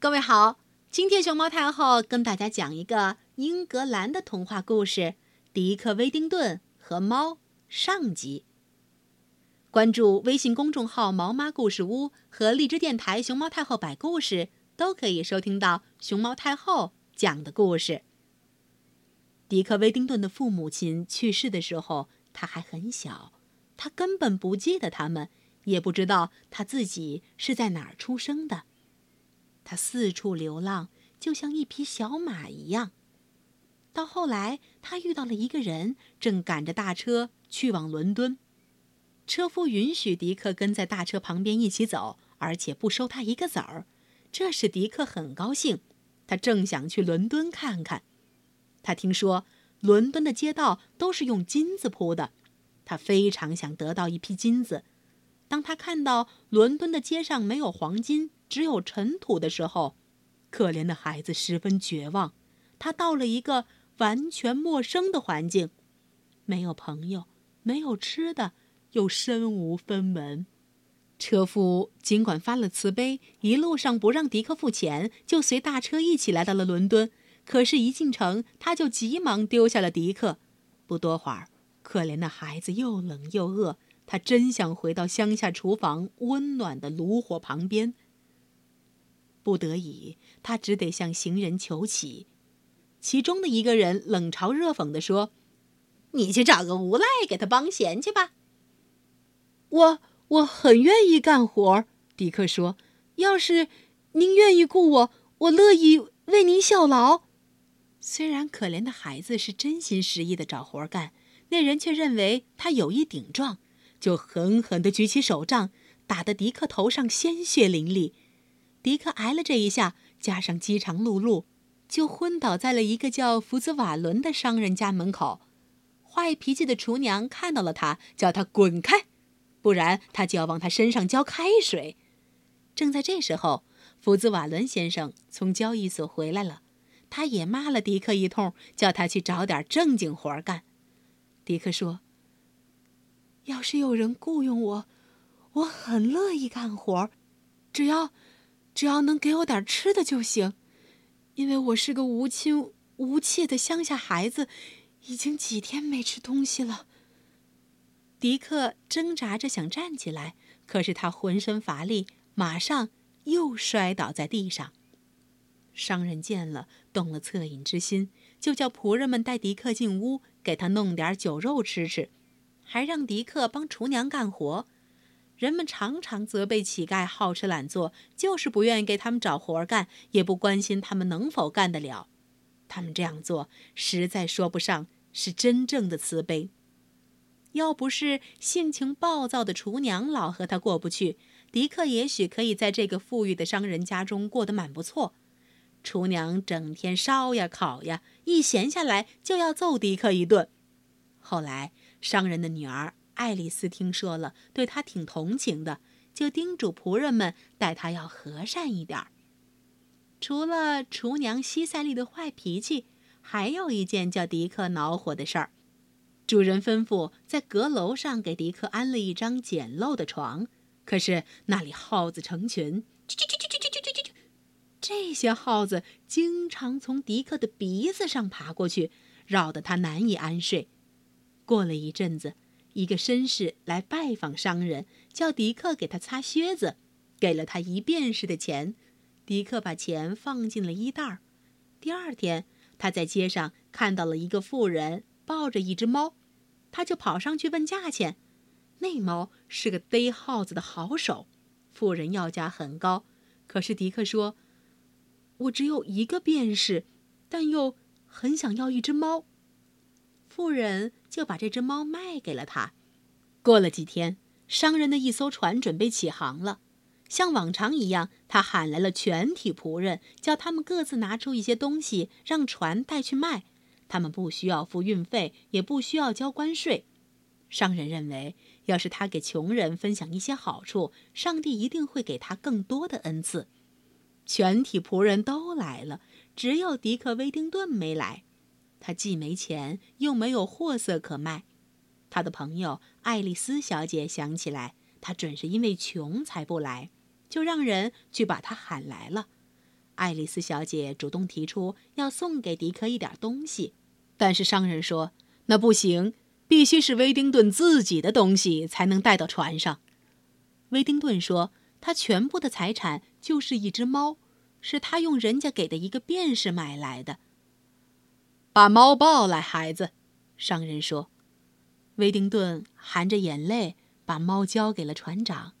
各位好，今天熊猫太后跟大家讲一个英格兰的童话故事《迪克·威丁顿和猫》上集。关注微信公众号“毛妈故事屋”和荔枝电台“熊猫太后摆故事”，都可以收听到熊猫太后讲的故事。迪克·威丁顿的父母亲去世的时候，他还很小，他根本不记得他们，也不知道他自己是在哪儿出生的。他四处流浪，就像一匹小马一样。到后来，他遇到了一个人，正赶着大车去往伦敦。车夫允许迪克跟在大车旁边一起走，而且不收他一个子儿，这使迪克很高兴。他正想去伦敦看看。他听说伦敦的街道都是用金子铺的，他非常想得到一批金子。当他看到伦敦的街上没有黄金，只有尘土的时候，可怜的孩子十分绝望。他到了一个完全陌生的环境，没有朋友，没有吃的，又身无分文。车夫尽管发了慈悲，一路上不让迪克付钱，就随大车一起来到了伦敦。可是，一进城，他就急忙丢下了迪克。不多会儿，可怜的孩子又冷又饿，他真想回到乡下厨房温暖的炉火旁边。不得已，他只得向行人求乞。其中的一个人冷嘲热讽地说：“你去找个无赖给他帮闲去吧。”我我很愿意干活，迪克说：“要是您愿意雇我，我乐意为您效劳。”虽然可怜的孩子是真心实意的找活干，那人却认为他有意顶撞，就狠狠地举起手杖，打得迪克头上鲜血淋漓。迪克挨了这一下，加上饥肠辘辘，就昏倒在了一个叫福兹瓦伦的商人家门口。坏脾气的厨娘看到了他，叫他滚开，不然他就要往他身上浇开水。正在这时候，福兹瓦伦先生从交易所回来了，他也骂了迪克一通，叫他去找点正经活干。迪克说：“要是有人雇佣我，我很乐意干活，只要……”只要能给我点吃的就行，因为我是个无亲无戚的乡下孩子，已经几天没吃东西了。迪克挣扎着想站起来，可是他浑身乏力，马上又摔倒在地上。商人见了，动了恻隐之心，就叫仆人们带迪克进屋，给他弄点酒肉吃吃，还让迪克帮厨娘干活。人们常常责备乞丐好吃懒做，就是不愿意给他们找活干，也不关心他们能否干得了。他们这样做，实在说不上是真正的慈悲。要不是性情暴躁的厨娘老和他过不去，迪克也许可以在这个富裕的商人家中过得蛮不错。厨娘整天烧呀烤呀，一闲下来就要揍迪克一顿。后来，商人的女儿。爱丽丝听说了，对他挺同情的，就叮嘱仆人们待他要和善一点儿。除了厨娘西塞利的坏脾气，还有一件叫迪克恼火的事儿。主人吩咐在阁楼上给迪克安了一张简陋的床，可是那里耗子成群，啾啾啾啾啾啾啾啾，这些耗子经常从迪克的鼻子上爬过去，扰得他难以安睡。过了一阵子。一个绅士来拜访商人，叫迪克给他擦靴子，给了他一便士的钱。迪克把钱放进了衣袋儿。第二天，他在街上看到了一个妇人抱着一只猫，他就跑上去问价钱。那猫是个逮耗子的好手，妇人要价很高，可是迪克说：“我只有一个便士，但又很想要一只猫。”妇人就把这只猫卖给了他。过了几天，商人的一艘船准备起航了。像往常一样，他喊来了全体仆人，叫他们各自拿出一些东西，让船带去卖。他们不需要付运费，也不需要交关税。商人认为，要是他给穷人分享一些好处，上帝一定会给他更多的恩赐。全体仆人都来了，只有迪克·威丁顿没来。他既没钱，又没有货色可卖。他的朋友爱丽丝小姐想起来，他准是因为穷才不来，就让人去把他喊来了。爱丽丝小姐主动提出要送给迪克一点东西，但是商人说那不行，必须是威丁顿自己的东西才能带到船上。威丁顿说他全部的财产就是一只猫，是他用人家给的一个便士买来的。把猫抱来，孩子，商人说。威丁顿含着眼泪把猫交给了船长，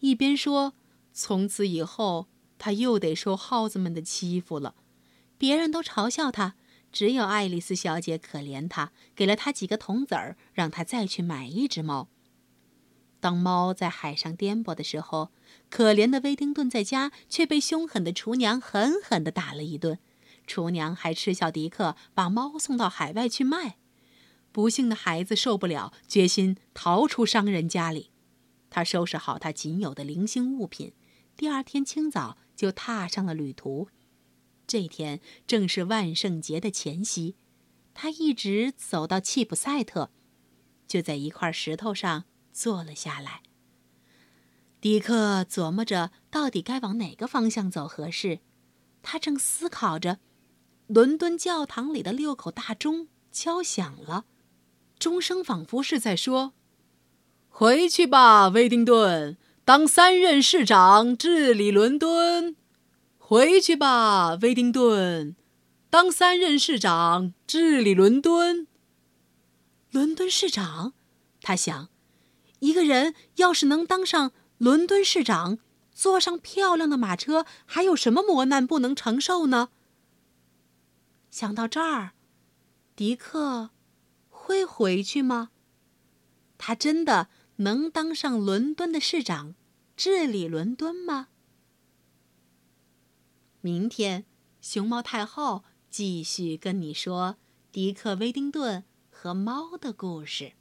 一边说：“从此以后。”他又得受耗子们的欺负了，别人都嘲笑他，只有爱丽丝小姐可怜他，给了他几个铜子儿，让他再去买一只猫。当猫在海上颠簸的时候，可怜的威丁顿在家却被凶狠的厨娘狠狠地打了一顿。厨娘还嗤笑迪克把猫送到海外去卖。不幸的孩子受不了，决心逃出商人家里。他收拾好他仅有的零星物品，第二天清早。就踏上了旅途。这天正是万圣节的前夕，他一直走到契普赛特，就在一块石头上坐了下来。迪克琢磨着到底该往哪个方向走合适。他正思考着，伦敦教堂里的六口大钟敲响了，钟声仿佛是在说：“回去吧，威丁顿。”当三任市长治理伦敦，回去吧，威丁顿。当三任市长治理伦敦。伦敦市长，他想，一个人要是能当上伦敦市长，坐上漂亮的马车，还有什么磨难不能承受呢？想到这儿，迪克会回去吗？他真的？能当上伦敦的市长，治理伦敦吗？明天，熊猫太后继续跟你说迪克·威丁顿和猫的故事。